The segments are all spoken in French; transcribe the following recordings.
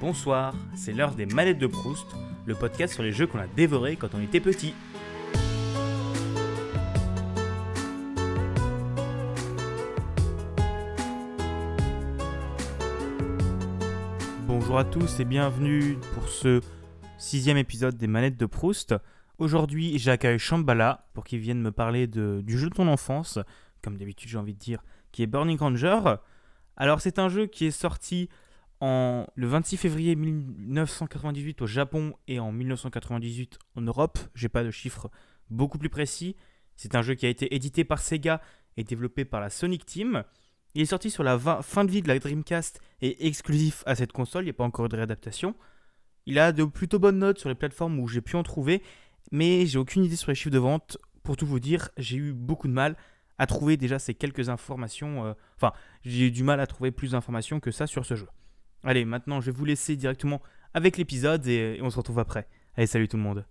Bonsoir, c'est l'heure des manettes de Proust, le podcast sur les jeux qu'on a dévorés quand on était petit. Bonjour à tous et bienvenue pour ce sixième épisode des manettes de Proust. Aujourd'hui, j'accueille Shambhala pour qu'il vienne me parler du jeu de ton enfance, comme d'habitude j'ai envie de dire, qui est Burning Ranger. Alors c'est un jeu qui est sorti en, le 26 février 1998 au Japon et en 1998 en Europe. J'ai pas de chiffres beaucoup plus précis. C'est un jeu qui a été édité par Sega et développé par la Sonic Team. Il est sorti sur la fin de vie de la Dreamcast et exclusif à cette console. Il n'y a pas encore eu de réadaptation. Il a de plutôt bonnes notes sur les plateformes où j'ai pu en trouver, mais j'ai aucune idée sur les chiffres de vente. Pour tout vous dire, j'ai eu beaucoup de mal à trouver déjà ces quelques informations. euh, Enfin, j'ai eu du mal à trouver plus d'informations que ça sur ce jeu. Allez, maintenant, je vais vous laisser directement avec l'épisode et, et on se retrouve après. Allez, salut tout le monde.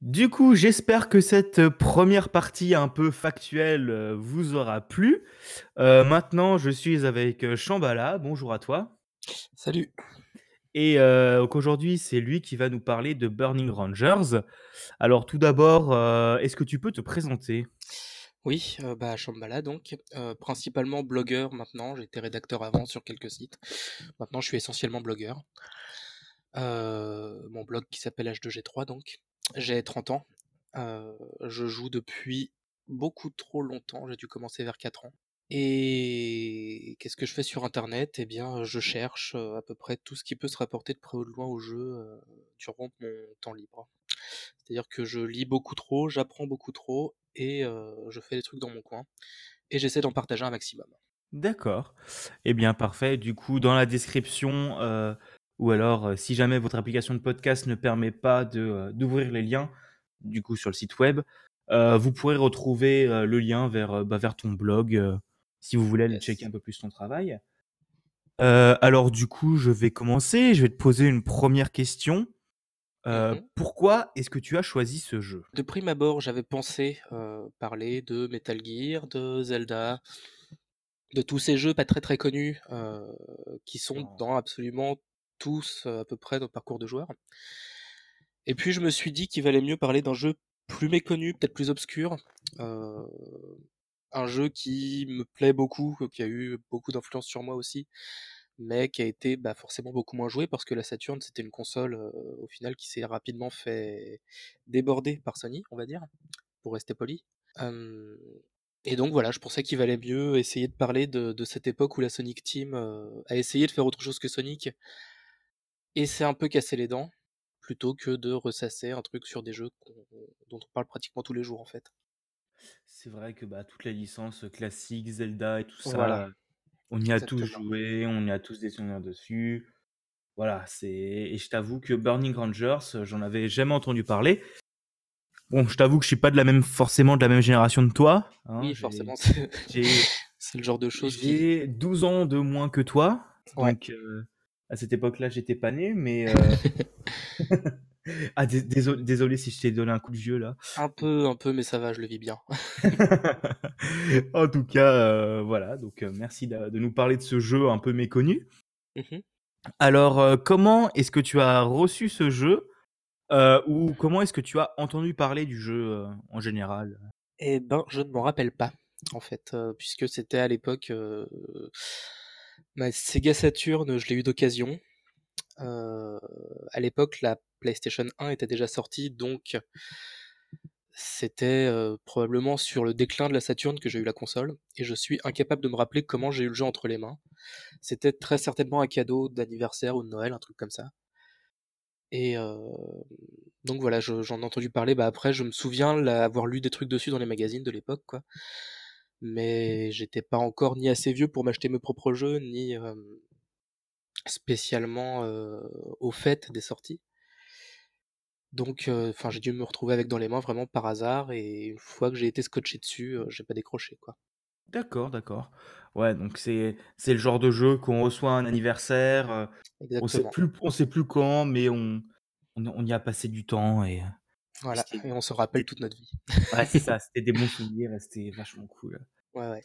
Du coup, j'espère que cette euh, première partie un peu factuelle euh, vous aura plu. Euh, maintenant, je suis avec Shambhala. Bonjour à toi. Salut. Et euh, aujourd'hui, c'est lui qui va nous parler de Burning Rangers. Alors, tout d'abord, euh, est-ce que tu peux te présenter? Oui, euh, bah Shambhala donc, principalement blogueur maintenant, j'étais rédacteur avant sur quelques sites. Maintenant je suis essentiellement blogueur. Mon blog qui s'appelle H2G3 donc. J'ai 30 ans. Je joue depuis beaucoup trop longtemps, j'ai dû commencer vers 4 ans. Et qu'est-ce que je fais sur internet? Eh bien, je cherche à peu près tout ce qui peut se rapporter de près ou de loin au jeu durant mon temps libre. C'est-à-dire que je lis beaucoup trop, j'apprends beaucoup trop et euh, je fais des trucs dans mon coin. Et j'essaie d'en partager un maximum. D'accord. Eh bien, parfait. Du coup, dans la description, euh, ou alors, euh, si jamais votre application de podcast ne permet pas d'ouvrir les liens, du coup, sur le site web, vous pourrez retrouver le lien vers, bah, vers ton blog, si vous voulez aller Yes. checker un peu plus ton travail. Alors, du coup, je vais commencer. Je vais te poser une première question. Mhm. Pourquoi est-ce que tu as choisi ce jeu? De prime abord, j'avais pensé parler de Metal Gear, de Zelda, de tous ces jeux pas très très connus qui sont dans absolument tous à peu près nos parcours de joueurs. Et puis je me suis dit qu'il valait mieux parler d'un jeu plus méconnu, peut-être plus obscur, un jeu qui me plaît beaucoup, qui a eu beaucoup d'influence sur moi aussi, mais qui a été bah, forcément beaucoup moins joué parce que la Saturn c'était une console euh, au final qui s'est rapidement fait déborder par Sony, on va dire, pour rester poli. Euh, et donc voilà, je pensais qu'il valait mieux essayer de parler de, de cette époque où la Sonic Team euh, a essayé de faire autre chose que Sonic et s'est un peu cassé les dents, plutôt que de ressasser un truc sur des jeux dont on parle pratiquement tous les jours en fait. C'est vrai que bah, toutes les licences classiques, Zelda et tout ça, Voilà, on y a tous exactement. joué, on y a tous des souvenirs dessus. Voilà, c'est et je t'avoue que Burning Rangers, euh, j'en avais jamais entendu parler. Bon, je t'avoue que je suis pas de la même forcément de la même génération de toi. hein, Oui, j'ai- forcément, c'est J'ai c'est le genre de choses qui... j'ai 12 ans de moins que toi, Ouais. donc euh, à cette époque-là, j'étais pas né, mais euh, ah dés- désolé, désolé si je t'ai donné un coup de vieux là. Un peu, un peu, mais ça va, je le vis bien. en tout cas, euh, voilà, donc euh, merci de, de nous parler de ce jeu un peu méconnu. Mhm. Alors, euh, comment est-ce que tu as reçu ce jeu euh, ou comment est-ce que tu as entendu parler du jeu euh, en général? Eh ben, je ne m'en rappelle pas, en fait, euh, puisque c'était à l'époque... euh, ma Sega Saturn, je l'ai eu d'occasion. Euh, à l'époque, la PlayStation 1 était déjà sortie, donc c'était euh, probablement sur le déclin de la Saturn que j'ai eu la console, et je suis incapable de me rappeler comment j'ai eu le jeu entre les mains. C'était très certainement un cadeau d'anniversaire ou de Noël, un truc comme ça. Et euh, donc voilà, je- j'en ai entendu parler. Bah après, je me souviens avoir lu des trucs dessus dans les magazines de l'époque, quoi. Mais j'étais pas encore ni assez vieux pour m'acheter mes propres jeux, ni euh, spécialement au fait des sorties. Donc, euh, enfin, j'ai dû me retrouver avec dans les mains vraiment par hasard. Et une fois que j'ai été scotché dessus, euh, j'ai pas décroché, quoi. D'accord, d'accord. Ouais, donc c'est c'est le genre de jeu qu'on reçoit à un anniversaire. euh, on sait Exactement. plus on sait plus quand, mais on on, on y a passé du temps et, et Voilà. c'était Et on se rappelle c'était- toute notre vie. ouais, c'est ça, c'était des bons souvenirs et c'était vachement cool. Ouais, ouais.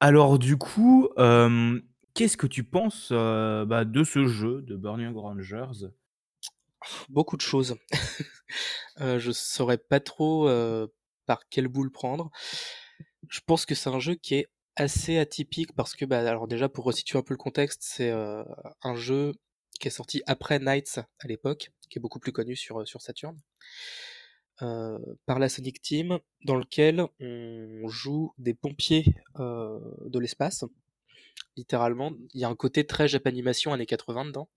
Alors du coup, euh, qu'est-ce que tu penses, heu, bah, de ce jeu, de Burning Rangers? Beaucoup de choses. Heu, je saurais pas trop, heu, par quel bout le prendre. Je pense que c'est un jeu qui est assez atypique parce que, bah, alors déjà pour resituer un peu le contexte, c'est, heu, un jeu qui est sorti après Nights à l'époque, qui est beaucoup plus connu sur, sur Saturn. Par la Sonic Team, dans lequel on joue des pompiers, de l'espace. Littéralement, il y a un côté très Japanimation années 80 dedans.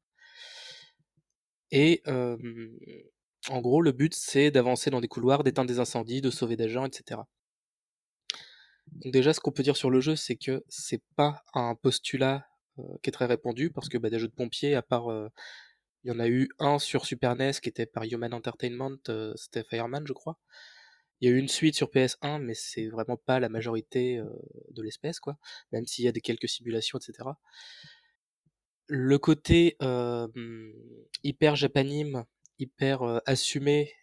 Et en gros, le but, c'est d'avancer dans des couloirs, d'éteindre des incendies, de sauver des gens, et cetera. Donc déjà, ce qu'on peut dire sur le jeu, c'est que c'est pas un postulat, qui est très répandu parce que, bah, des jeux de pompiers, à part, il y en a eu un sur Super NES qui était par Human Entertainment, c'était Fireman, je crois. Il y a eu une suite sur PS1, mais c'est vraiment pas la majorité, de l'espèce, quoi, même s'il y a des quelques simulations, et cetera. Le côté, hyper japanime, hyper, assumé,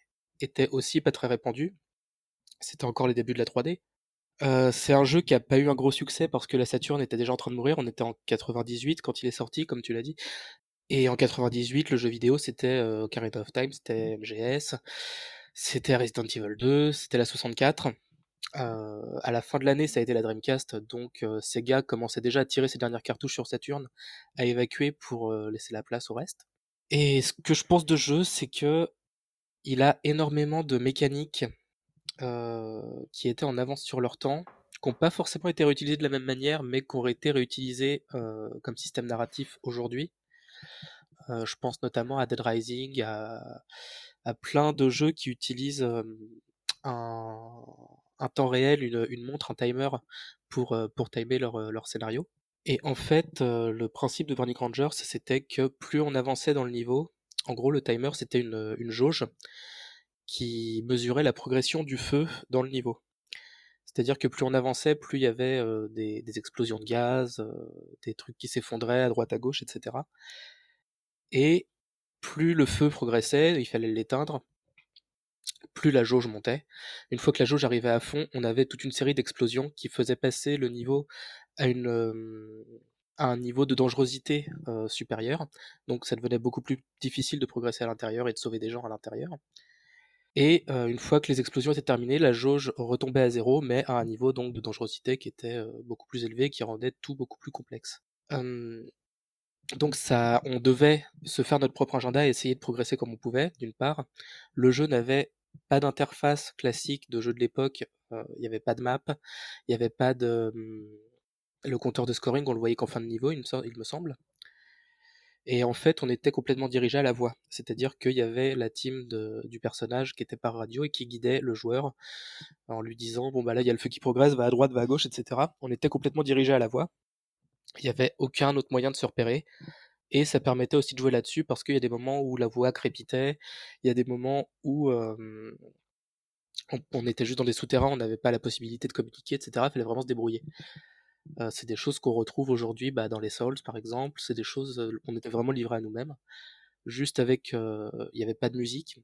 était aussi pas très répandu. C'était encore les débuts de la 3D. Heu, c'est un jeu qui a pas eu un gros succès parce que la Saturn était déjà en train de mourir. On était en 98 quand il est sorti, comme tu l'as dit et en 98, le jeu vidéo, c'était, Ocarina of Time, c'était MGS, c'était Resident Evil 2, c'était la 64. Heu, à la fin de l'année, ça a été la Dreamcast, donc heu, Sega commençait déjà à tirer ses dernières cartouches sur Saturn, à évacuer pour, heu, laisser la place au reste et ce que je pense de jeu, c'est qu'il a énormément de mécaniques, qui étaient en avance sur leur temps, qui ont pas forcément été réutilisées de la même manière, mais qui auraient été réutilisées, comme système narratif aujourd'hui. Je pense notamment à Dead Rising, à plein de jeux qui utilisent, un un temps réel, une, montre, un timer pour, pour timer leur, heu, leur scénario et en fait, heu, le principe de Burning Rangers, c'était que plus on avançait dans le niveau en gros, le timer, c'était une, jauge qui mesurait la progression du feu dans le niveau. C'est-à-dire que plus on avançait, plus il y avait, des explosions de gaz, des trucs qui s'effondraient à droite à gauche et cetera et plus le feu progressait, il fallait l'éteindre plus la jauge montait. Une fois que la jauge arrivait à fond, on avait toute une série d'explosions qui faisaient passer le niveau à à un niveau de dangerosité, heu, supérieur. Donc ça devenait beaucoup plus difficile de progresser à l'intérieur et de sauver des gens à l'intérieur et heu, une fois que les explosions étaient terminées, la jauge retombait à 0 mais à un niveau de dangerosité qui était, beaucoup plus élevé, qui rendait tout beaucoup plus complexe. Donc ça on devait se faire notre propre agenda et essayer de progresser comme on pouvait, d'une part. Le jeu n'avait pas d'interface classique de jeu de l'époque, heu, il y avait pas de map, il y avait pas de, mmh, le compteur de scoring, on le voyait qu'en fin de niveau, il me semble et en fait, on était complètement dirigé à la voix. C'est-à-dire qu'il y avait la team du personnage qui était par radio et qui guidait le joueur en lui disant: «Bon, bah, là, il y a le feu qui progresse, va à droite, va à gauche» et cetera. On était complètement dirigé à la voix. Il y avait aucun autre moyen de se repérer et ça permettait aussi de jouer là-dessus parce qu'il y a des moments où la voix crépitait, il y a des moments où, on était juste dans des souterrains, on n'avait pas la possibilité de communiquer et cetera, il fallait vraiment se débrouiller. C'est des choses qu'on retrouve aujourd'hui, bah, dans les Souls, par exemple, c'est des choses, heu, on était vraiment livrés à nous-mêmes, juste avec, il y avait pas de musique,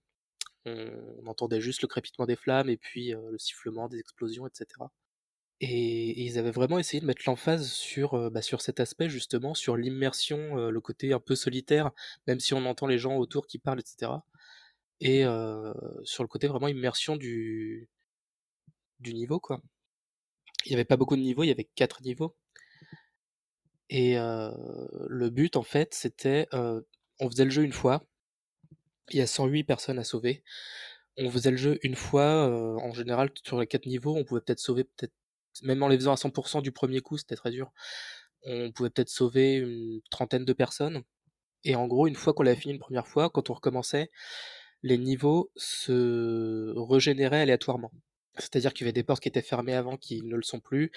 on entendait juste le crépitement des flammes et puis, le sifflement des explosions et cetera et ils avaient vraiment essayé de mettre l'emphase sur, heu, bah, sur cet aspect justement, sur l'immersion, heu, le côté un peu solitaire, même si on entend les gens autour qui parlent et cetera et heu, sur le côté vraiment immersion du du niveau, quoi. Il y avait pas beaucoup de niveaux, il y avait 4 niveaux et heu, le but en fait, c'était, heu, on faisait le jeu une fois. Il y a 108 personnes à sauver. On faisait le jeu une fois, heu, en général sur les 4 niveaux, on pouvait peut-être sauver peut-être même en les faisant à 100% du premier coup, c'était très dur. On pouvait peut-être sauver une trentaine de personnes et en gros, une fois qu'on l'avait fini une première fois, quand on recommençait, les niveaux se régénéraient aléatoirement. C'est-à-dire qu'il y avait des portes qui étaient fermées avant qui ne le sont plus.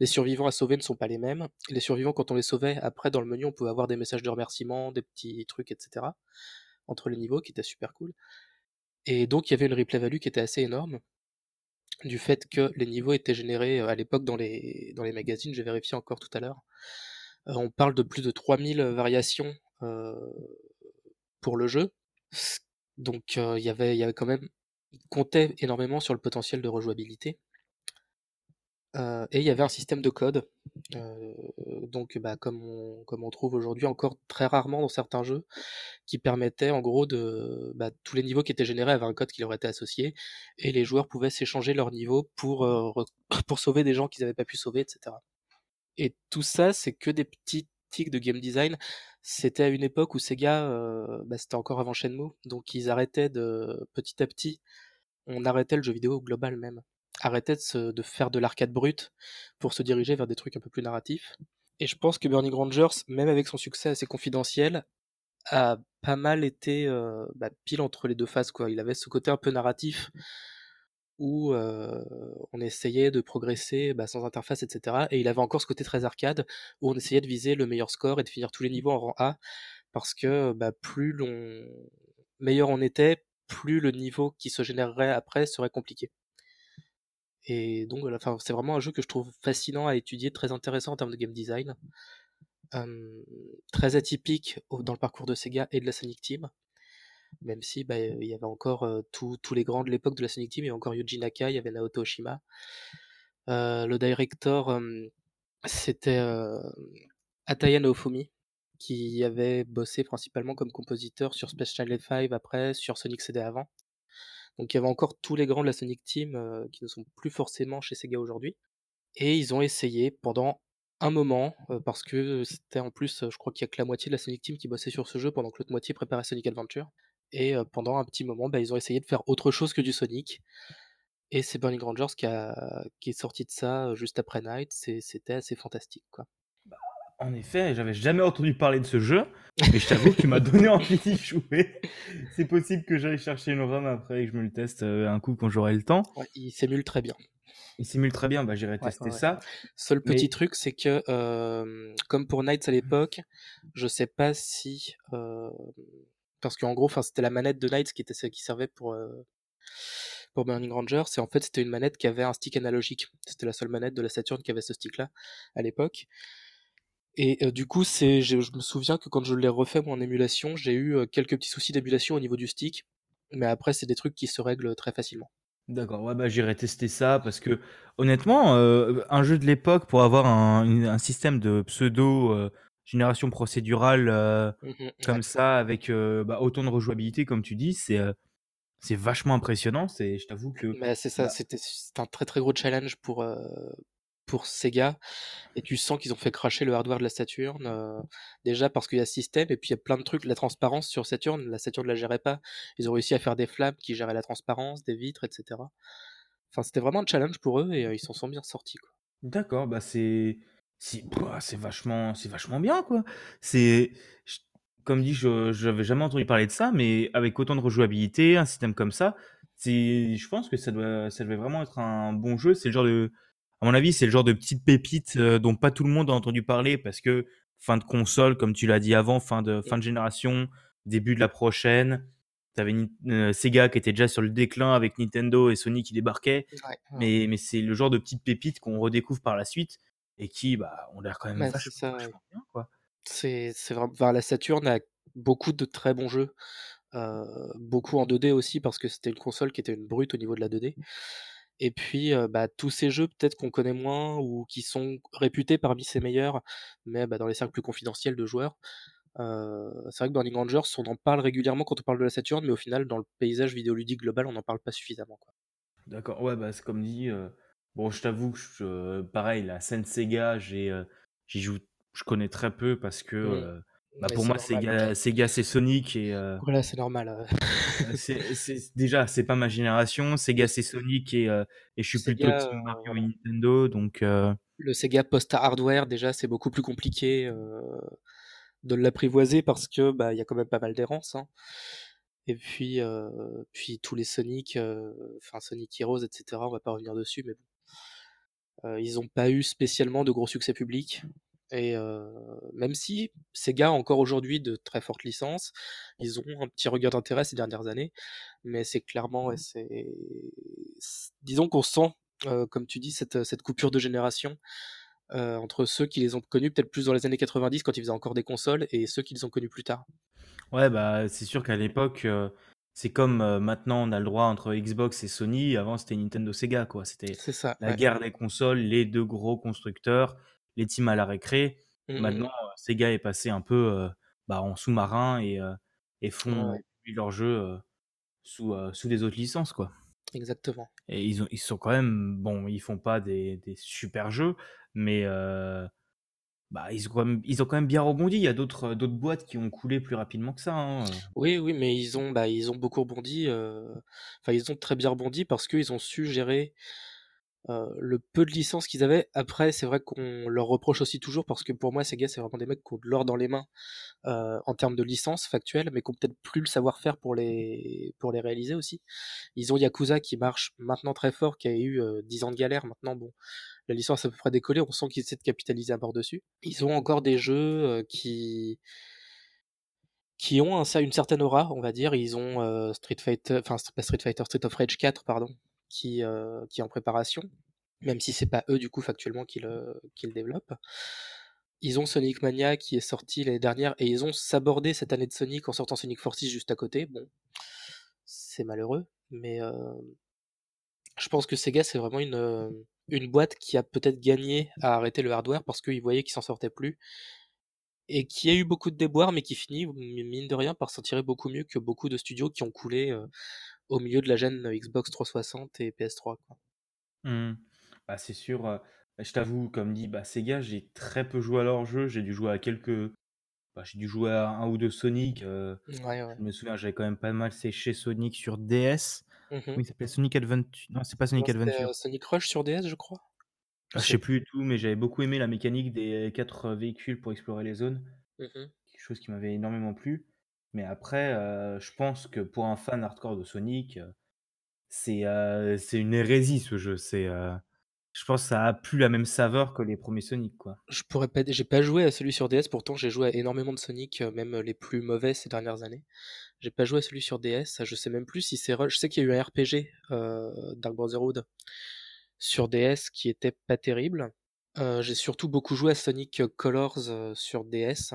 Les survivants à sauver ne sont pas les mêmes. Les survivants, quand on les sauvait, après dans le menu, on pouvait avoir des messages de remerciement, des petits trucs, et cetera, entre les niveaux, qui étaient super cool. Et donc il y avait une replay value qui était assez énorme, du fait que les niveaux étaient générés, heu, à l'époque dans les dans les magazines, j'ai vérifié encore tout à l'heure. Heu, on parle de plus de 3000 variations, heu, pour le jeu. Donc il y avait quand même il comptait énormément sur le potentiel de rejouabilité. Et il y avait un système de code, heu, donc bah, comme on trouve aujourd'hui encore très rarement dans certains jeux, qui permettait en gros de bah, tous les niveaux qui étaient générés avaient un code qui leur était associé et les joueurs pouvaient s'échanger leurs niveaux pour, pour sauver des gens qu'ils avaient pas pu sauver et cetera. Et tout ça, c'est que des petits tics de game design. C'était à une époque où Sega, heu, bah, c'était encore avant Shenmue, donc ils arrêtaient de petit à petit, on arrêtait le jeu vidéo global même, arrêtait de faire de l'arcade brute pour se diriger vers des trucs un peu plus narratifs. Et je pense que Burning Rangers, même avec son succès assez confidentiel, a pas mal été, heu, bah, pile entre les 2 phases. Il avait ce côté un peu narratif où, heu, on essayait de progresser, bah, sans interface et cetera. Et il avait encore ce côté très arcade où on essayait de viser le meilleur score et de finir tous les niveaux en rang A parce que, bah, plus meilleur on était, plus le niveau qui se générerait après serait compliqué et donc c'est vraiment un jeu que je trouve fascinant à étudier, très intéressant en termes de game design. Très atypique dans le parcours de Sega et de la Sonic Team. Même si, bah, il y avait encore, tous les grands de l'époque de la Sonic Team, il y avait encore Yuji Naka, il y avait Naoto Oshima. Le director, c'était, Ataya Naofumi, qui avait bossé principalement comme compositeur sur Space Channel 5 après, sur Sonic CD avant. Donc il y avait encore tous les grands de la Sonic Team, qui ne sont plus forcément chez Sega aujourd'hui. Et ils ont essayé pendant un moment, parce que c'était en plus, je crois qu'il y a que la moitié de la Sonic Team qui bossait sur ce jeu pendant que l'autre moitié préparait Sonic Adventure. Et pendant un petit moment, bah, ils ont essayé de faire autre chose que du Sonic. Et c'est Burning Rangers qui qui est sorti de ça, juste après Night, c'était assez fantastique, quoi. En effet, j'avais jamais entendu parler de ce jeu, mais je t'avoue que tu m'as donné envie d'y jouer. C'est possible que j'aille chercher une ROM après et que je me le teste, heu, un coup quand j'aurai le temps. Ouais, il s'émule très bien. Il s'émule très bien, bah, j'irai Ouais, tester ouais, ça. Seul Mais petit truc, c'est que, hem, comme pour Nights à l'époque, je sais pas si, hem, parce qu'en gros, c'était la manette de Nights qui était celle qui servait pour, pour Burning Rangers et en fait, c'était une manette qui avait un stick analogique. C'était la seule manette de la Saturn qui avait ce stick-là, à l'époque et heu, du coup, c'est je je me souviens que quand je l'ai refait moi en émulation, j'ai eu, heu, quelques petits soucis d'émulation au niveau du stick, mais après c'est des trucs qui se règlent, très facilement. D'accord, ouais, bah, j'irai tester ça parce que honnêtement, heu, un jeu de l'époque pour avoir un une un système de pseudo, génération procédurale, Mmh ouais. comme ça avec, bah, autant de rejouabilité comme tu dis, c'est, c'est vachement impressionnant. C'est je t'avoue que, Mais c'est ça, bah c'était c'était un très, très gros challenge pour, pour Sega et tu sens qu'ils ont fait cracher le hardware de la Saturn, heu, déjà parce qu'il y a système et puis il y a plein de trucs. La transparence sur Saturn, la Saturn la gérait pas. Ils ont réussi à faire des flammes qui géraient la transparence, des vitres et cetera. Enfin, c'était vraiment un challenge pour eux et ils s'en sont bien sortis. D'accord, bah, c'est c'est vachement c'est vachement bien, quoi. C'est comme dit, je j'avais jamais entendu parler de ça, mais avec autant de rejouabilité, un système comme ça, je pense que ça doit ça devait vraiment être un bon jeu. C'est le genre de à mon avis, c'est le genre de petite pépite, heu, dont pas tout le monde a entendu parler parce que fin de console, comme tu l'as dit avant, fin de fin de génération, début de la prochaine. Tu avais heu, Sega qui était déjà sur le déclin avec Nintendo et Sony qui débarquaient. Ouais, ouais. Mais mais c'est le genre de petites pépites qu'on redécouvre par la suite et qui, bah, ont l'air quand même Bah, c'est vachement, ça, ouais. vachement bien, quoi. C'est c'est vraim enfin, la Saturn a beaucoup de très bons jeux, heu, beaucoup en 2D aussi parce que c'était une console qui était une brute au niveau de la 2D et puis, heu, bah, tous ces jeux peut-être qu'on connaît moins ou qui sont réputés parmi ses meilleurs, mais bah, dans les cercles plus confidentiels de joueurs, heu, c'est vrai que Burning Rangers, on en parle régulièrement quand on parle de la Saturn, mais au final, dans le paysage vidéoludique global, on n'en parle pas suffisamment, quoi. D'accord, ouais, bah, c'est comme dit, heu, bon, je t'avoue que je pareil, la scène Sega, j'ai, heu, j'y joue je connais très peu parce que, Mmh. heu, bah, pour moi. Sega Sega, c'est Sonic et heu, Voilà, c'est normal, heu, heu, c'est c'est déjà, c'est pas ma génération. Sega, c'est Sonic et heu, et je suis plutôt Sega, team heu, Mario et. Nintendo donc heu, Le Sega post-hardware, déjà, c'est beaucoup plus compliqué, de l'apprivoiser parce que, bah, il y a quand même pas mal d'errance, hein et puis, puis tous les Sonic, enfin Sonic Heroes et cetera, on va pas revenir dessus, mais bon, ils ont pas eu spécialement de gros succès publics et même si Sega a encore aujourd'hui de très fortes licences, ils ont un petit regain d'intérêt ces dernières années, mais c'est clairement, ouais, c'est disons qu'on sent, comme tu dis, cette, cette coupure de génération entre ceux qui les ont connus peut-être plus dans les années 90 quand ils faisaient encore des consoles et ceux qui les ont connus plus tard. ouais, bah, c'est sûr qu'à l'époque, c'est comme, maintenant on a le droit entre Xbox et Sony, avant c'était Nintendo Sega quoi. C'était la ouais. guerre des consoles, les 2 gros constructeurs, les teams à la récré. Mmh mh, Maintenant, mmh. heu, Sega est passé un peu, heu, bah, en sous-marin et Ouais, font ouais. jeux, heu, sous, sous des autres licences quoi. Exactement. Et ils ont ils sont quand même bon, ils font pas des des super jeux, mais bah, ils ont quand même ils ont quand même bien rebondi. Il y a d'autres, boîtes qui ont coulé plus rapidement que ça, hein. Oui, oui, mais ils ont, bah, ils ont beaucoup rebondi, enfin ils ont très bien rebondi parce qu'ils ont su gérer, heu, le peu de licences qu'ils avaient. Après, c'est vrai qu'on leur reproche aussi toujours parce que pour moi Sega, c'est vraiment des mecs qui ont de l'or dans les mains, heu, en termes de licences factuelles, mais qui ont peut-être plus le savoir-faire pour les pour les réaliser aussi. Ils ont Yakuza qui marche maintenant très fort, qui a eu, heu, 10 ans de galère. Maintenant bon, la licence a à peu près décollé, on sent qu'ils essaient de capitaliser à mort dessus. Ils ont encore des jeux, qui qui ont un une certaine aura, on va dire. Ils ont, Street Fighter enfin pas Street Fighter, Street of Rage 4 pardon, qui, heu, qui est en préparation, même si c'est pas eux du coup factuellement qui le développent. Ils ont Sonic Mania qui est sorti l'année dernière et ils ont sabordé cette année de Sonic en sortant Sonic Forces juste à côté. Bon, c'est malheureux, mais heu, je pense que Sega c'est vraiment une, heu, une boîte qui a peut-être gagné à arrêter le hardware parce qu'ils voyaient qu'ils s'en sortaient plus et qui a eu beaucoup de déboires, mais qui finit, mine de rien, par s'en tirer beaucoup mieux que beaucoup de studios qui ont coulé, au milieu de la gène Xbox 360 et PS3, quoi. Mmh. Bah, c'est sûr, heu, bah, je t'avoue, comme dit, bah, Sega, j'ai très peu joué à leurs jeux. J'ai dû jouer à quelques bah, j'ai dû jouer à 1 ou 2 Sonic, Ouais, ouais. je me souviens, j'avais quand même pas mal séché Sonic sur DS. Mmh il s'appelait? Sonic Adventu non, c'est pas Sonic Adventure. Sonic Rush sur DS, je crois? Je Ah, je sais plus. du tout, mais j'avais beaucoup aimé la mécanique des 4 véhicules pour explorer les zones. Mmh. Quelque chose qui m'avait énormément plu. Mais après, heu, je pense que pour un fan hardcore de Sonic, c'est, heu, c'est une hérésie ce jeu. C'est, je pense ça a plus la même saveur que les 1ers Sonic, quoi. Je pourrais pas pas joué à celui sur DS, pourtant j'ai joué à énormément de Sonic, même les plus mauvais ces dernières années. J'ai pas joué à celui sur DS, je sais même plus si c'est je sais qu'il y a eu un RPG, Dark Brotherhood sur DS qui était pas terrible. J'ai surtout beaucoup joué à Sonic Colors, sur DS.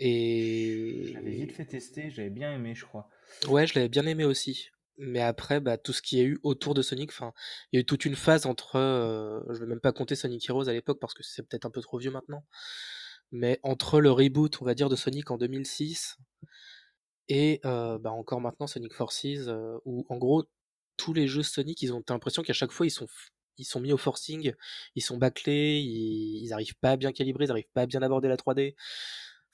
Je l'avais vite Et fait tester, j'avais bien aimé, je crois. Ouais, je l'avais bien aimé aussi. Mais après, bah, tout ce qu'il y a eu autour de Sonic, enfin, il y a eu toute une phase entre, heu, je vais même pas compter Sonic Heroes à l'époque parce que c'est peut-être un peu trop vieux maintenant. Mais entre le reboot, on va dire, de Sonic en 2006 et heu, bah, encore maintenant Sonic Forces, heu, où en gros tous les jeux Sonic, ils ont l'impression qu'à chaque fois ils sont ils sont mis au forcing, ils sont bâclés, ils ils arrivent pas à bien calibrer, ils arrivent pas à bien aborder la 3D.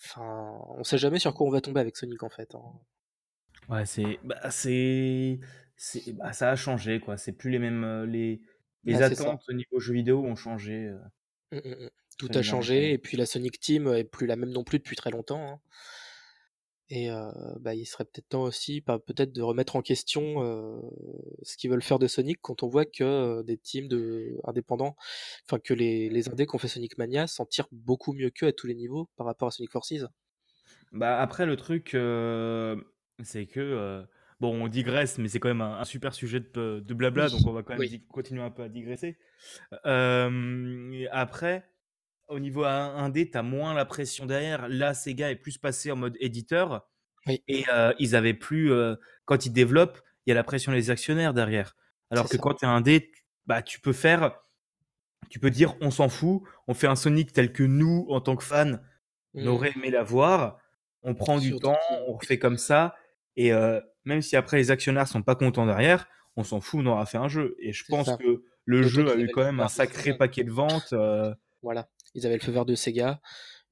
Enfin, on sait jamais sur quoi on va tomber avec Sonic, en fait, hein. Ouais, c'est bah, c'est c'est bah, ça a changé, quoi. C'est plus les mêmes, heu, les Bah, les ça. attentes au niveau jeux vidéo ont changé, heu Mmh mh, mmh. Tout a changé et puis la Sonic Team est plus la même non plus depuis très longtemps, hein. Et heu, bah, il serait peut-être temps aussi, bah, peut-être de remettre en question, heu, ce qu'ils veulent faire de Sonic quand on voit que, heu, des teams de indépendants, enfin que les les indés qui ont fait Sonic Mania s'en tirent beaucoup mieux qu'eux à tous les niveaux par rapport à Sonic Forces. Bah, après le truc, c'est que, bon on digresse, mais c'est quand même un un super sujet de blabla, donc on va quand même oui. continuer un peu à digresser. Après, au niveau in indé, tu as moins la pression derrière. Là, Sega est plus passé en mode éditeur Oui. et heu, ils avaient plus, heu, quand ils développent, il y a la pression des actionnaires derrière. Alors que ça. quand tu es indé, t bah, tu peux faire tu peux dire: «On s'en fout, on fait un Sonic tel que nous, en tant que fans, on Mmh. aurait aimé l'avoir. On prend du temps, on refait comme ça et heu, même si après les actionnaires sont pas contents derrière, on s'en fout, on aura fait un jeu» et je pense ça. que le jeu a eu quand même un sacré paquet de ventes, Voilà. Ils avaient le feu vert de Sega.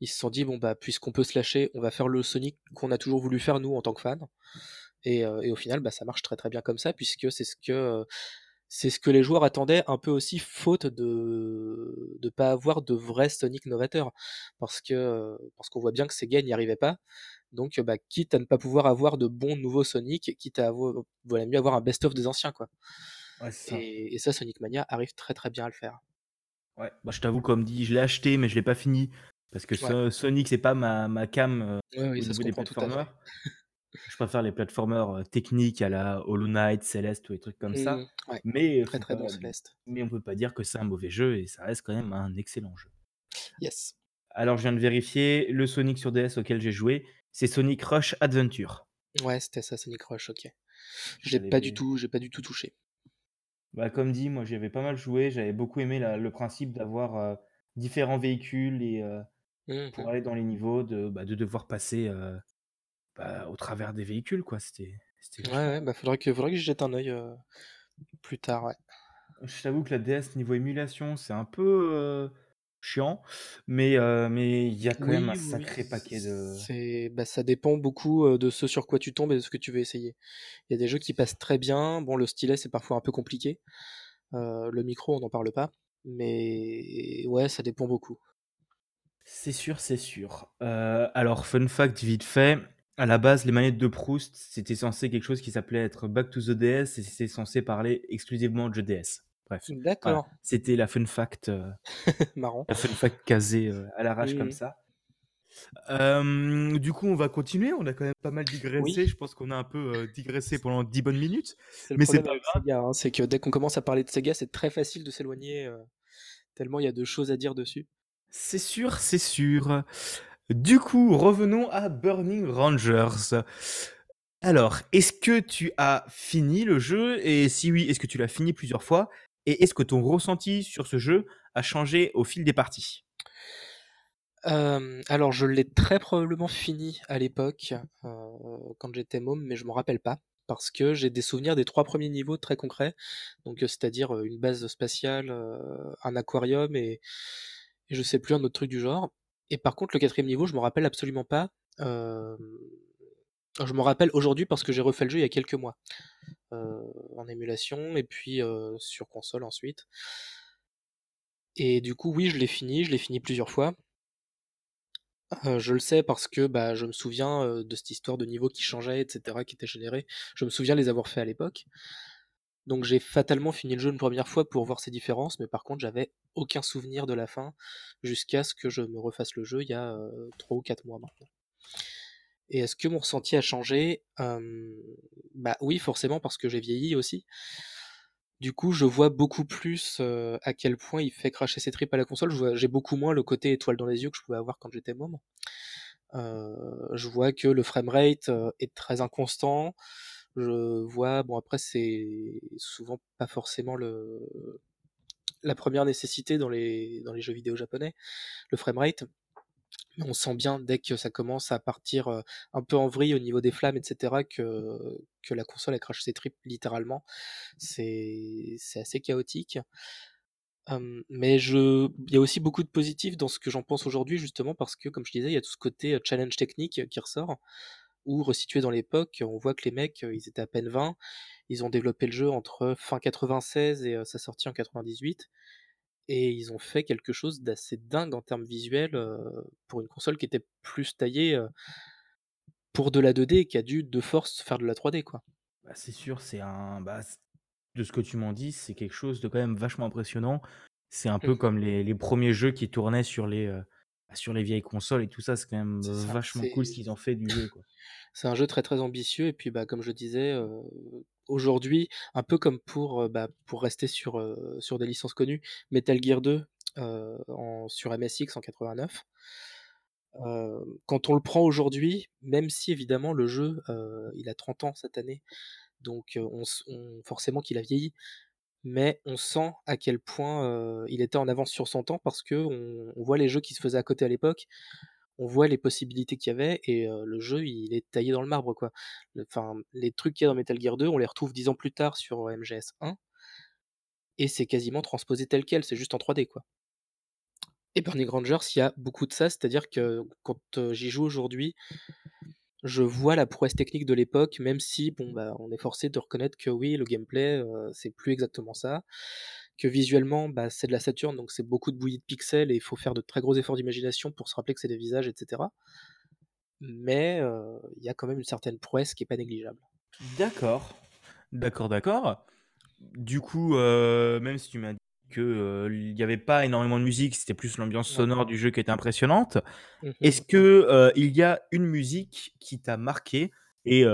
Ils se sont dit: «Bon, bah, puisqu'on peut se lâcher, on va faire le Sonic qu'on a toujours voulu faire nous en tant que fans» et et au final, bah, ça marche très, très bien comme ça puisque c'est ce que, heu, c'est ce que les joueurs attendaient un peu aussi faute de de pas avoir de vrai Sonic novateur. Parce que, heu, parce qu'on voit bien que Sega n'y arrivait pas. Donc, bah, quitte à ne pas pouvoir avoir de bons nouveaux Sonic, quitte à avo valait mieux avoir un best of des anciens, quoi. Ouais, c'est ça. Et et ça, Sonic Mania arrive très, très bien à le faire. Ouais, bah, je t'avoue, comme dit, je l'ai acheté, mais je l'ai pas fini parce que Ouais. So Sonic, c'est pas ma ma came, heu, Oui, oui, au ça se niveau des comprend tout à fait. platformers. Je préfère les platformers, heu, techniques à la Hollow Knight, Celeste ou des trucs comme Mmh. ça. Ouais. Mais Très, faut très pas bon Celeste. mais on peut pas dire que c'est un mauvais jeu et ça reste quand même un excellent jeu. Yes. Alors je viens de vérifier, le Sonic sur DS auquel j'ai joué, c'est Sonic Rush Adventure. Ouais, c'était Assassin's Crush, OK. J'ai pas du J'avais tout j'ai pas du tout touché. Bah, comme dit, moi j'y avais pas mal joué, j'avais beaucoup aimé la le principe d'avoir, heu, différents véhicules et heu, Mmh pour mh. aller dans les niveaux de, bah, de devoir passer, heu, bah, au travers des véhicules quoi, c'était c'était Ouais, vachement ouais, bah, faudrait que faudrait que j'y jette un œil, plus tard, ouais. Je t'avoue que la DS niveau émulation, c'est un peu, chiant, mais heu, mais il y a quand même un Oui, oui, oui, sacré paquet de c'est bah, ça dépend beaucoup, heu, de ce sur quoi tu tombes et de ce que tu veux essayer. Il y a des jeux qui passent très bien, bon le stylet c'est parfois un peu compliqué, heu, le micro on n'en parle pas, mais ouais, ça dépend beaucoup. c'est sûr, c'est sûr. Heu, alors fun fact vite fait, à la base, les manettes de Proust, c'était censé quelque chose qui s'appelait être Back to the DS et c'était censé parler exclusivement de jeux DS. Bref, voilà, D'accord, c'était la fun fact, heu, marrant. la fun fact casée, heu, à l'arrache comme ça. Du coup, on va continuer, on a quand même pas mal Oui, digressé, je pense qu'on a un peu, heu, digressé pendant 10 bonnes minutes, c'est le mais c'est problème pas avec Sega, hein, c'est que dès qu'on commence à parler de Sega, c'est très facile de s'éloigner, heu, tellement il y a de choses à dire dessus. C'est sûr, c'est sûr. Du coup, revenons à Burning Rangers. Alors, est-ce que tu as fini le jeu? Et si oui, est-ce que tu l'as fini plusieurs fois? Et est-ce que ton ressenti sur ce jeu a changé au fil des parties? Hem, alors je l'ai très probablement fini à l'époque, heu, quand j'étais môme, mais je m'en rappelle pas. Parce que j'ai des souvenirs des 3 premiers niveaux très concrets, donc heu, c'est-à-dire, heu, une base spatiale, heu, un aquarium et et je sais plus, un autre truc du genre. Et par contre le quatrième niveau, je m'en rappelle absolument pas. Hem, je m'en rappelle aujourd'hui parce que j'ai refait le jeu il y a quelques mois, heu, en émulation et puis, heu, sur console ensuite. Et du coup, oui, je l'ai fini, je l'ai fini plusieurs fois. Heu, je le sais parce que, bah, je me souviens, de cette histoire de niveau qui changeait et cetera, qui était généré. Je me souviens les avoir fait à l'époque. Donc j'ai fatalement fini le jeu une première fois pour voir ces différences, mais par contre j'avais aucun souvenir de la fin, jusqu'à ce que je me refasse le jeu il y a, heu, 3 ou 4 mois maintenant. Et est-ce que mon ressenti a changé? Hem, bah, oui forcément parce que j'ai vieilli aussi. Du coup, je vois beaucoup plus, à quel point il fait cracher ses tripes à la console. J'ai beaucoup moins le côté étoile dans les yeux que je pouvais avoir quand j'étais môme. Heu, je vois que le framerate, est très inconstant. Je vois bon après c'est souvent pas forcément le la première nécessité dans les dans les jeux vidéo japonais, le framerate. On sent bien dès que ça commence à partir, un peu en vrille au niveau des flammes et cetera que que la console elle crache ses tripes littéralement. C'est assez chaotique. Mais je il y a aussi beaucoup de positifs dans ce que j'en pense aujourd'hui justement parce que comme je disais, il y a tout ce côté, challenge technique qui ressort. Ou resitué dans l'époque, on voit que les mecs, ils étaient à peine 20. Ils ont développé le jeu entre fin 96 et sa sortie en 98 et ils ont fait quelque chose d'assez dingue en termes visuels, heu, pour une console qui était plus taillée, heu, pour de la 2D et qui a dû de force faire de la 3D, quoi. Bah, c'est sûr, c'est un bah, de ce que tu m'en dis, c'est quelque chose de quand même vachement impressionnant. C'est un peu Mmh comme les les 1 jeux qui tournaient sur les, heu, bah, sur les vieilles consoles et tout ça, c'est quand même, ça, vachement cool ce qu'ils ont fait du jeu, c'est un jeu très, très ambitieux et puis, bah, comme je disais, heu, aujourd'hui, un peu comme pour, heu, bah, pour rester sur, heu, sur des licences connues, Metal Gear 2, heu, en sur MSX en 89. Heu, quand on le prend aujourd'hui, même si évidemment le jeu, il a 30 ans cette année, donc on on forcément qu'il a vieilli, mais on sent à quel point, il était en avance sur son temps parce qu'on on voit les jeux qui se faisaient à côté à l'époque, on voit les possibilités qu'il y avait et le jeu il est taillé dans le marbre quoi. Enfin, les trucs qu'il y a dans Metal Gear 2, on les retrouve 10 ans plus tard sur, heu, MGS1 et c'est quasiment transposé tel quel, c'est juste en 3D quoi. Et Burning Rangers, il y a beaucoup de ça, c'est-à-dire que quand, j'y joue aujourd'hui Je vois la prouesse technique de l'époque, même si bon, bah, on est forcé de reconnaître que oui, le gameplay, heu, c'est plus exactement ça, que visuellement, bah, c'est de la Saturn, donc c'est beaucoup de bouillie de pixels et il faut faire de très gros efforts d'imagination pour se rappeler que c'est des visages et cetera. Mais, heu, il y a quand même une certaine prouesse qui est pas négligeable. D'accord. D'accord, d'accord. Du coup, heu, même si tu m'as que, il y avait pas énormément de musique, c'était plus l'ambiance sonore du jeu qui était impressionnante. Mmh mh. Est-ce que, heu, il y a une musique qui t'a marqué et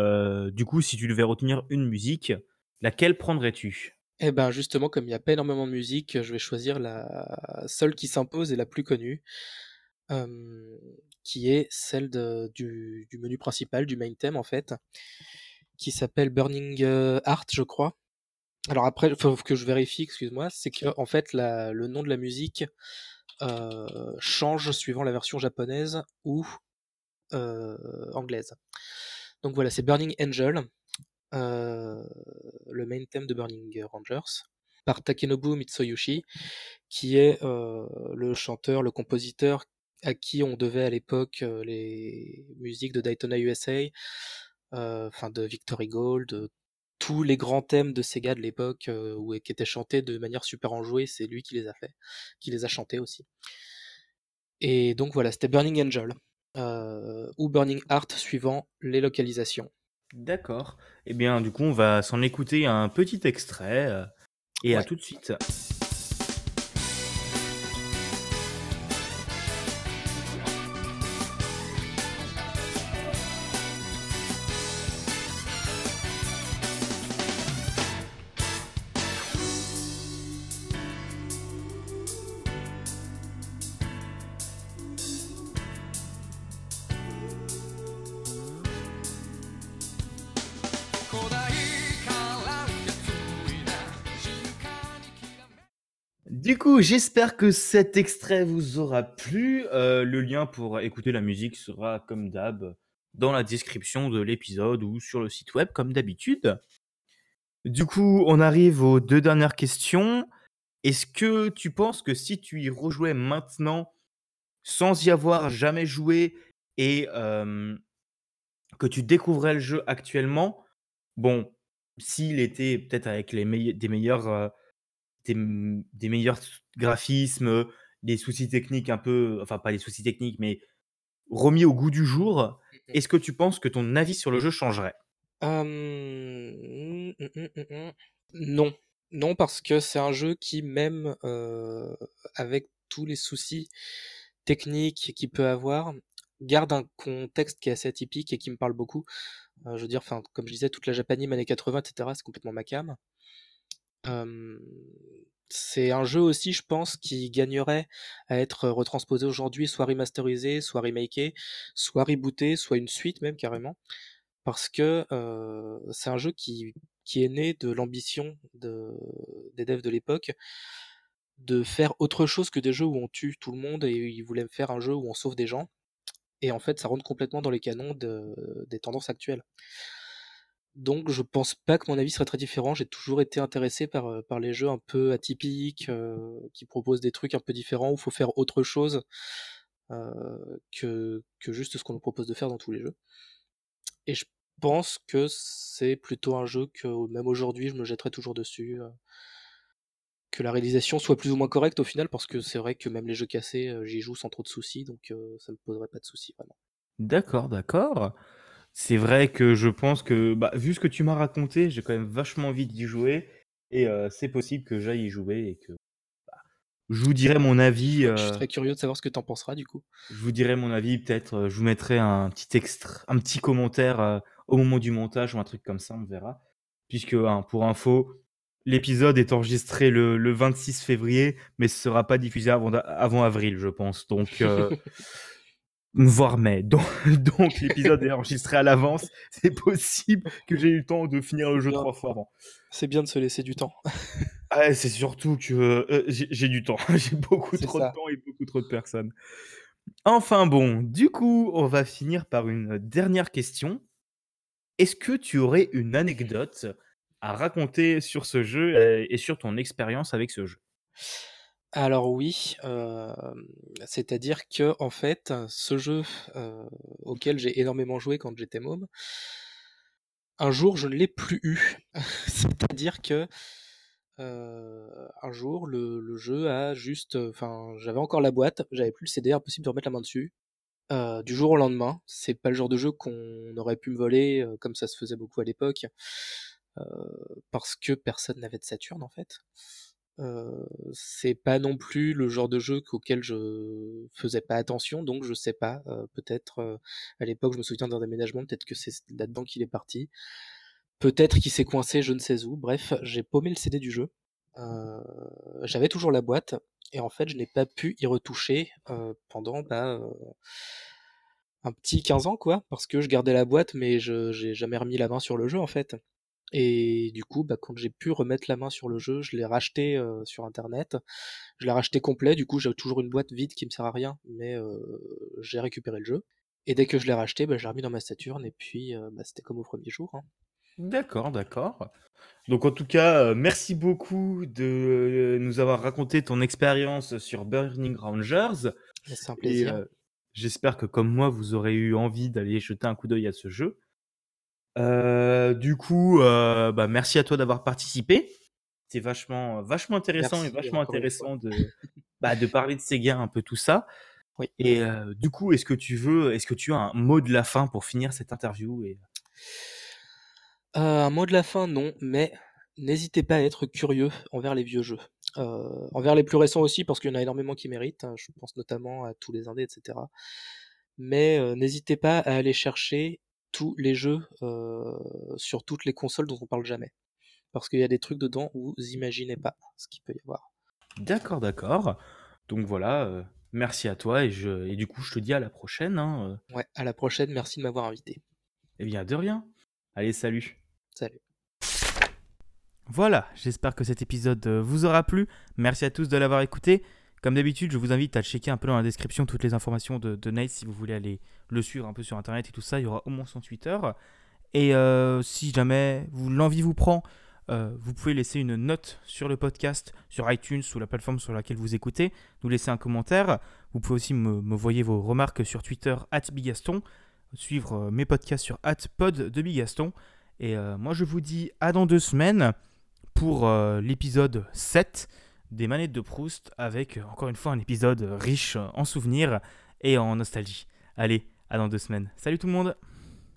du coup, si tu devais retenir une musique, laquelle prendrais-tu? Et ben, justement, comme il y a pas énormément de musique, je vais choisir la seule qui s'impose et la plus connue. qui est celle du, menu principal, du main theme en fait, qui s'appelle Burning Heart, je crois. Alors après, faut que je vérifie, excuse-moi, c'est que en fait le nom de la musique change suivant la version japonaise ou anglaise. Donc voilà, c'est Burning Angel, le main theme de Burning Rangers, par Takenobu Mitsuyoshi, qui est le chanteur, le compositeur à qui on devait à l'époque les musiques de Daytona USA, enfin de Victory Gold, tous les grands thèmes de Sega de l'époque ou qui étaient chantés de manière super enjouée, c'est lui qui les a fait, qui les a chantés aussi. Et donc voilà, c'était Burning Angel ou Burning Heart suivant les localisations. D'accord. Eh bien, du coup, on va s'en écouter un petit extrait et à tout de suite. Du coup, j'espère que cet extrait vous aura plu. Euh, le lien pour écouter la musique sera, comme d'hab, dans la description de l'épisode ou sur le site web, comme d'habitude. Du coup, on arrive aux deux dernières questions. Est-ce que tu penses que si tu y rejouais maintenant, sans y avoir jamais joué, et que tu découvrais le jeu actuellement, bon, s'il était peut-être avec les meilleurs des, meilleurs graphismes, des soucis techniques un peu, enfin pas les soucis techniques, mais remis au goût du jour, mmh est-ce que tu penses que ton avis sur le jeu changerait? Mmh, mmh, Non. Non, parce que c'est un jeu qui, même avec tous les soucis techniques qu'il peut avoir, garde un contexte qui est assez atypique et qui me parle beaucoup. je veux dire, comme je disais, toute la Japanime années 80, etc., c'est complètement ma cam c'est un jeu aussi, je pense, qui gagnerait à être retransposé aujourd'hui, soit remasterisé, soit remaké, soit rebooté, soit une suite même carrément. Parce que c'est un jeu qui, est né de l'ambition de, des devs de l'époque de faire autre chose que des jeux où on tue tout le monde et ils voulaient faire un jeu où on sauve des gens. Et en fait, ça rentre complètement dans les canons des tendances actuelles. Donc je pense pas que mon avis serait très différent. J'ai toujours été intéressé par, par les jeux un peu atypiques, qui proposent des trucs un peu différents, où il faut faire autre chose que, que juste ce qu'on nous propose de faire dans tous les jeux. Et je pense que c'est plutôt un jeu que même aujourd'hui je me jetterai toujours dessus. que la réalisation soit plus ou moins correcte au final, parce que c'est vrai que même les jeux cassés, j'y joue sans trop de soucis, donc ça me poserait pas de soucis vraiment. D'accord, d'accord. C'est vrai que je pense que, bah, vu ce que tu m'as raconté, j'ai quand même vachement envie d'y jouer et c'est possible que j'aille y jouer et que, bah, je vous dirai mon avis, Je suis très curieux de savoir ce que tu en penseras du coup. je vous dirai mon avis, peut-être, je vous mettrai un petit extra un petit commentaire, au moment du montage ou un truc comme ça, on verra. Puisque, hein, pour info, l'épisode est enregistré le 26 février, mais ce sera pas diffusé avant avant avril, je pense. Donc, voire mai. Donc, donc l'épisode est enregistré à l'avance. C'est possible que j'ai eu le temps de finir le jeu trois fois avant. C'est bien de se laisser du temps. ah, c'est surtout que euh, j'ai du temps. j'ai beaucoup trop de temps et beaucoup trop de personnes. Enfin bon, du coup, on va finir par une dernière question. Est-ce que tu aurais une anecdote à raconter sur ce jeu euh, et sur ton expérience avec ce jeu? Alors oui, c'est-à-dire que en fait, ce jeu, auquel j'ai énormément joué quand j'étais môme un jour je ne l'ai plus eu. C'est-à-dire que, un jour le jeu a juste, enfin j'avais encore la boîte, j'avais plus le CD, impossible de remettre la main dessus. du jour au lendemain, c'est pas le genre de jeu qu'on aurait pu me voler, comme ça se faisait beaucoup à l'époque, parce que personne n'avait de Saturn en fait c'est pas non plus le genre de jeu auquel je faisais pas attention, donc je sais pas, peut-être, à l'époque, je me souviens d'un déménagement, peut-être que c'est là-dedans qu'il est parti. Peut-être qu'il s'est coincé je ne sais où. Bref, j'ai paumé le CD du jeu. j'avais toujours la boîte Et en fait, je n'ai pas pu y retoucher pendant bah, un petit 15 ans, quoi, parce que je gardais la boîte, mais je j'ai jamais remis la main sur le jeu, en fait. Et du coup, bah, quand j'ai pu remettre la main sur le jeu, je l'ai racheté sur internet. Je l'ai racheté complet, du coup, j'ai toujours une boîte vide qui me sert à rien, mais j'ai récupéré le jeu. Et dès que je l'ai racheté, bah, je l'ai remis dans ma Saturne, et puis bah, c'était comme au premier jour. Hein. D'accord, d'accord. Donc en tout cas, merci beaucoup de nous avoir raconté ton expérience sur Burning Rangers. C'est un plaisir. J'espère que comme moi, vous aurez eu envie d'aller jeter un coup d'œil à ce jeu. Euh, du coup, euh, bah, merci à toi d'avoir participé. C'est vachement, vachement intéressant et vachement intéressant de, bah, de parler de Sega, un peu tout ça. Oui. Et euh, du coup, est-ce que tu veux, est-ce que tu as un mot de la fin pour finir cette interview et... Un mot de la fin, non, mais n'hésitez pas à être curieux envers les vieux jeux. Euh, envers les plus récents aussi, parce qu'il y en a énormément qui méritent, hein, je pense notamment à tous les indés, etc. Mais euh, n'hésitez pas à aller chercher tous les jeux euh, sur toutes les consoles dont on parle jamais. Parce qu'il y a des trucs dedans où vous imaginez pas ce qu'il peut y avoir. D'accord, d'accord. Donc voilà, merci à toi et, je, et du coup je te dis à la prochaine. Hein, ouais, à la prochaine, merci de m'avoir invité. Eh bien, de rien. Allez, salut. Salut. Voilà, j'espère que cet épisode euh, vous aura plu. Merci à tous de l'avoir écouté. Comme d'habitude, je vous invite à checker un peu dans la description toutes les informations de, Nate si vous voulez aller le suivre un peu sur internet et tout ça. Il y aura au moins son Twitter. Et euh, si jamais l'envie vous prend, euh, vous pouvez laisser une note sur le podcast, sur iTunes ou la plateforme sur laquelle vous écoutez, nous laisser un commentaire. Vous pouvez aussi me, me vos remarques sur Twitter, Bigaston, suivre mes podcasts sur pod de Bigaston. Et moi, je vous dis à dans deux semaines pour euh, l'épisode 7 des manettes de Proust avec euh, encore une fois un épisode riche en souvenirs et en nostalgie. Allez, à dans deux semaines. Salut tout le monde